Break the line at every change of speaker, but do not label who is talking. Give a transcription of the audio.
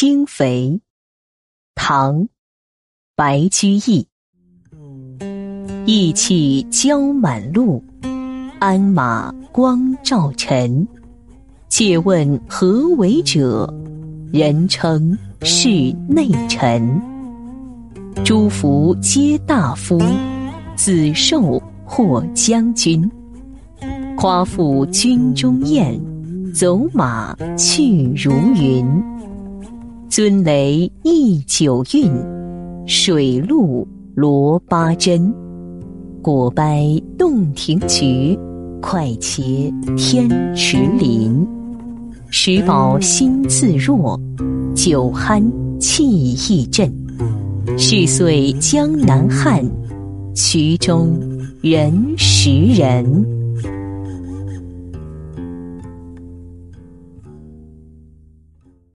轻肥，唐，白居易。意气交满路，鞍马光照尘。借问何为者？人称是内臣。诸福皆大夫，子受或将军。夸父军中宴，走马去如云。尊雷一九韵，水陆罗八珍。果掰洞庭菊，快茄天池林。食饱心自若，酒酣气亦振。是岁江南汉，渠中人识人。